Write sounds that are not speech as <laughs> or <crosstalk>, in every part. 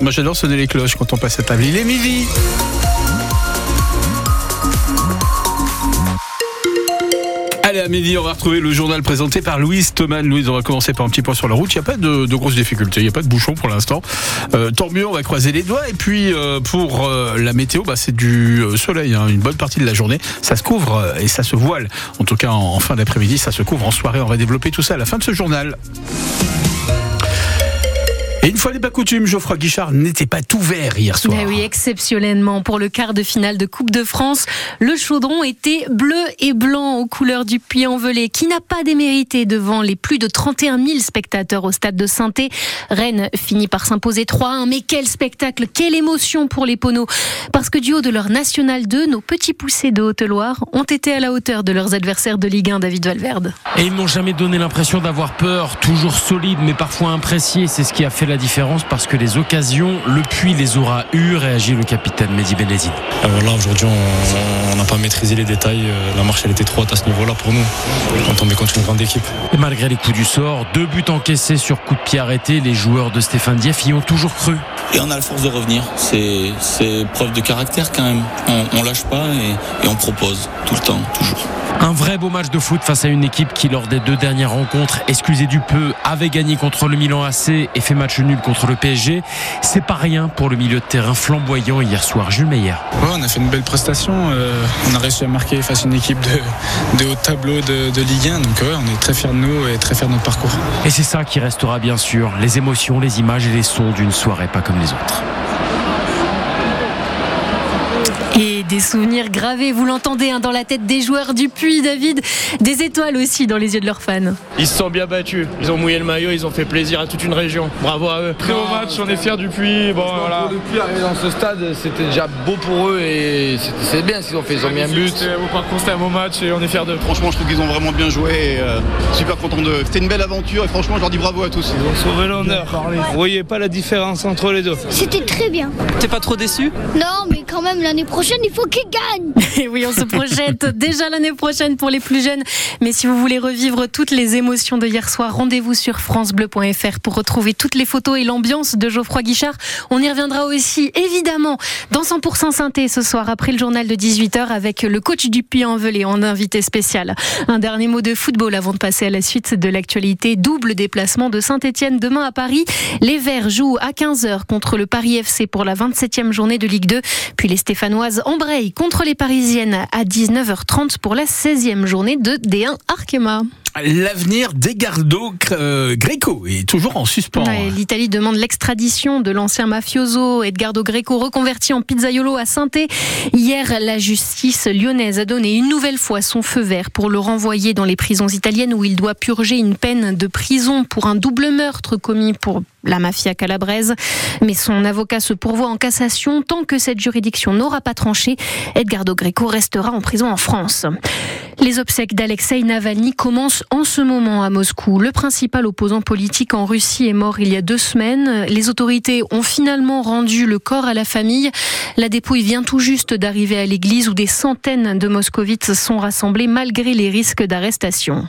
Moi j'adore sonner les cloches quand on passe à table. Il est midi. Allez, à midi, on va retrouver le journal présenté par Louise Thoman. Louise, on va commencer par un petit point sur la route. Il n'y a pas de, de grosses difficultés, il n'y a pas de bouchon pour l'instant. Euh, tant mieux, on va croiser les doigts. Et puis, euh, pour euh, la météo, bah, c'est du soleil, hein, une bonne partie de la journée. Ça se couvre et ça se voile. En tout cas, en, en fin d'après-midi, ça se couvre en soirée. On va développer tout ça à la fin de ce journal. Et une fois n'est pas coutume, Geoffroy Guichard n'était pas tout vert hier soir. Eh oui, exceptionnellement pour le quart de finale de Coupe de France, le chaudron était bleu et blanc aux couleurs du Puy-en-Velay, qui n'a pas démérité devant les plus de 31 000 spectateurs au stade de saint Rennes finit par s'imposer 3-1, mais quel spectacle, quelle émotion pour les Poneaux Parce que du haut de leur National 2, nos petits poussés de Haute-Loire ont été à la hauteur de leurs adversaires de Ligue 1, David Valverde. Et ils n'ont jamais donné l'impression d'avoir peur, toujours solides mais parfois imprécis. C'est ce qui a fait la différence parce que les occasions, le puits les aura eu, réagit le capitaine Mehdi Benezine. Euh, là aujourd'hui on n'a pas maîtrisé les détails, euh, la marche elle était trop haute à ce niveau-là pour nous, on tombait contre une grande équipe. Et malgré les coups du sort, deux buts encaissés sur coup de pied arrêté, les joueurs de Stéphane Dieff y ont toujours cru. Et on a la force de revenir. C'est, c'est preuve de caractère quand même. On, on lâche pas et, et on propose tout le temps, toujours. Un vrai beau match de foot face à une équipe qui, lors des deux dernières rencontres, excusez du peu, avait gagné contre le Milan AC et fait match nul contre le PSG. C'est pas rien pour le milieu de terrain flamboyant hier soir, Jules Meyer. Ouais, on a fait une belle prestation, euh, on a réussi à marquer face à une équipe de, de haut tableau de, de Ligue 1, donc ouais, on est très fiers de nous et très fiers de notre parcours. Et c'est ça qui restera bien sûr, les émotions, les images et les sons d'une soirée pas comme les autres. Et des souvenirs gravés, vous l'entendez hein, dans la tête des joueurs du Puy, David. Des étoiles aussi dans les yeux de leurs fans. Ils se sont bien battus. Ils ont mouillé le maillot, ils ont fait plaisir à toute une région. Bravo à eux. Très beau match, on est fiers du Puy. Bon, voilà. Pour le Puy arriver dans ce stade, c'était déjà beau pour eux et c'est- c'est bien ce qu'ils ont fait. Ils ont mis un but. C'était un beau parcours, c'était un beau match et on est fiers d'eux. Franchement, je trouve qu'ils ont vraiment bien joué et euh, super content d'eux. C'était une belle aventure et franchement, je leur dis bravo à tous. Ils ont sauvé l'honneur. Vous voyez pas la différence entre les deux C'était très bien. T'es pas trop déçu? Non, mais quand même, l'année prochaine, il faut qu'il gagne. <laughs> Et oui, on se projette <laughs> déjà l'année prochaine pour les plus jeunes. Mais si vous voulez revivre toutes les émotions de hier soir, rendez-vous sur francebleu.fr pour retrouver toutes les photos et l'ambiance de Geoffroy Guichard. On y reviendra aussi, évidemment, dans 100% synthé ce soir, après le journal de 18h, avec le coach du Puy-en-Velay en invité spécial. Un dernier mot de football avant de passer à la suite de l'actualité. Double déplacement de Saint-Etienne demain à Paris. Les Verts jouent à 15h contre le Paris FC pour la 27e journée de Ligue 2. Puis les Stéphanoises embrayent contre les Parisiennes à 19h30 pour la 16e journée de D1 Arkema. L'avenir d'Egardo euh, Greco est toujours en suspens. Ouais, L'Italie demande l'extradition de l'ancien mafioso Edgardo Greco reconverti en pizzaiolo à saint Hier, la justice lyonnaise a donné une nouvelle fois son feu vert pour le renvoyer dans les prisons italiennes où il doit purger une peine de prison pour un double meurtre commis pour la mafia calabraise. Mais son avocat se pourvoit en cassation tant que cette juridiction n'aura pas tranché. Edgardo Greco restera en prison en France. Les obsèques d'Alexei Navalny commencent en ce moment à Moscou. Le principal opposant politique en Russie est mort il y a deux semaines. Les autorités ont finalement rendu le corps à la famille. La dépouille vient tout juste d'arriver à l'église où des centaines de moscovites sont rassemblés malgré les risques d'arrestation.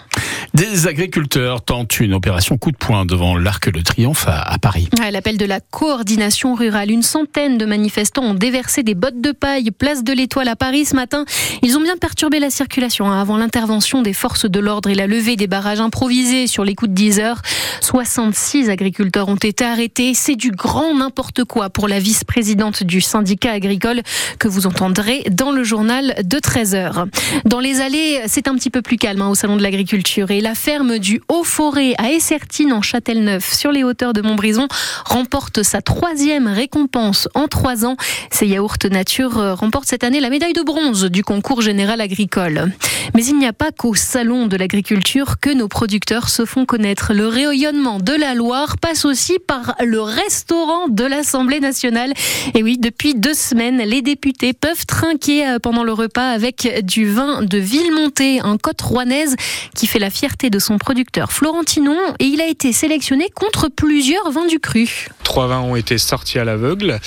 Des agriculteurs tentent une opération coup de poing devant l'Arc de Triomphe à, Paris. À l'appel de la coordination rurale, une centaine de manifestants ont déversé des bottes de paille place de l'Étoile à Paris ce matin. Ils ont bien perturbé la circulation hein, avant l'intervention des forces de l'ordre et la levée des barrages improvisés sur les coups de 10 heures. 66 agriculteurs ont été arrêtés. C'est du grand n'importe quoi pour la vice-présidente du syndicat agricole que vous entendrez dans le journal de 13 heures. Dans les allées, c'est un petit peu plus calme hein, au salon de l'agriculture la ferme du Haut-Forêt à Essertine en Châtelneuf sur les hauteurs de Montbrison remporte sa troisième récompense en trois ans. Ces yaourts nature euh, remportent cette année la médaille de bronze du concours général agricole. Mais il n'y a pas qu'au salon de l'agriculture que nos producteurs se font connaître. Le rayonnement de la Loire passe aussi par le restaurant de l'Assemblée nationale. Et oui, depuis deux semaines, les députés peuvent trinquer euh, pendant le repas avec du vin de Villemonté, un côte rouennaise qui fait la fierté de son producteur Florentinon et il a été sélectionné contre plusieurs vins du cru. Trois vins ont été sortis à l'aveugle.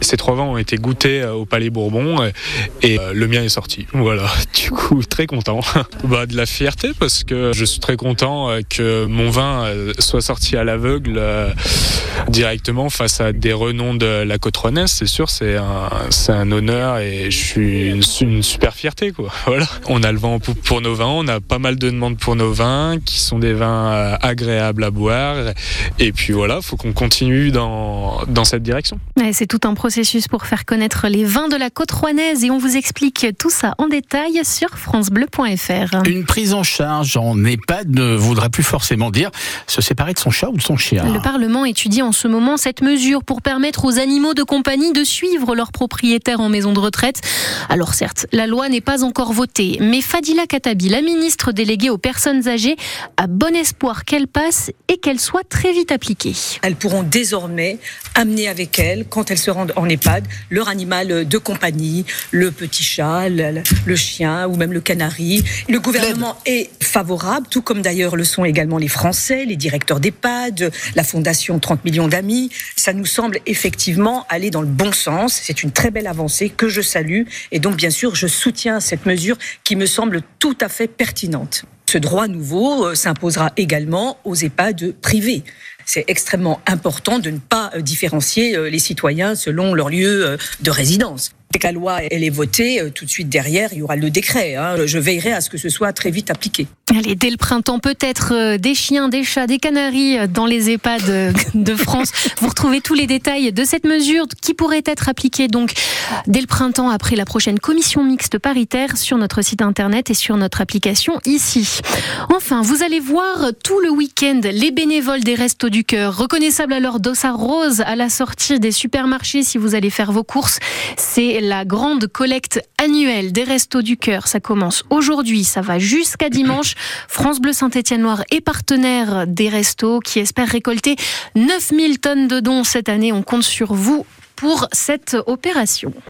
Ces trois vins ont été goûtés au Palais Bourbon et le mien est sorti. Voilà, <laughs> du coup, très content. <laughs> bah, de la fierté parce que je suis très content que mon vin soit sorti à l'aveugle euh, directement face à des renoms de la côte c'est sûr, c'est un, honneur et je suis une, super fierté. <laughs> Voilà. On a le vent pour nos vins, on a pas mal de demandes pour nos vins qui sont des vins euh, agréables à boire. Et puis voilà, faut qu'on continue dans, dans cette direction. c'est tout un processus pour faire connaître les vins de la côte rouennaise et on vous explique tout ça en détail sur francebleu.fr. Une prise en charge en EHPAD ne voudrait plus forcément dire se séparer de son chat ou de son chien. Le Parlement étudie en ce moment cette mesure pour permettre aux animaux de compagnie de suivre leurs propriétaires en maison de retraite. Alors certes, la loi n'est pas encore votée, mais Fadila Katabi, la ministre déléguée aux personnes âgées, a bon espoir qu'elle passe et qu'elle soit très vite appliquée. Elles pourront désormais amener avec elles, quand elles se rendent en EHPAD, leur animal de compagnie, le petit chat, le, chien ou même le canari. Le gouvernement est favorable, tout comme d'ailleurs le sont également les Français, les directeurs d'EHPAD, la Fondation 30 millions d'amis. Ça nous semble effectivement aller dans le bon sens. C'est une très belle avancée que je salue. Et donc, bien sûr, je soutiens cette mesure qui me semble tout à fait pertinente. Ce droit nouveau euh, s'imposera également aux EHPAD privés c'est extrêmement important de ne pas euh, différencier euh, les citoyens selon leur lieu de résidence. Dès que la loi elle est votée, euh, tout de suite derrière, il y aura le décret. Hein. Je veillerai à ce que ce soit très vite appliqué. Allez, dès le printemps, peut-être euh, des chiens, des chats, des canaris euh, dans les EHPAD <laughs> de France. Vous retrouvez tous les détails de cette mesure qui pourrait être appliquée donc dès le printemps après la prochaine commission mixte paritaire sur notre site internet et sur notre application ici. Enfin, vous allez voir tout le week-end les bénévoles des Restos du Cœur, reconnaissables à leur dossard rose à la sortie des supermarchés si vous allez faire vos courses. C'est la grande collecte annuelle des Restos du Cœur. Ça commence aujourd'hui, ça va jusqu'à dimanche. <coughs> France Bleu Saint-Étienne Noir est partenaire des Restos qui espère récolter 9000 tonnes de dons cette année. On compte sur vous pour cette opération.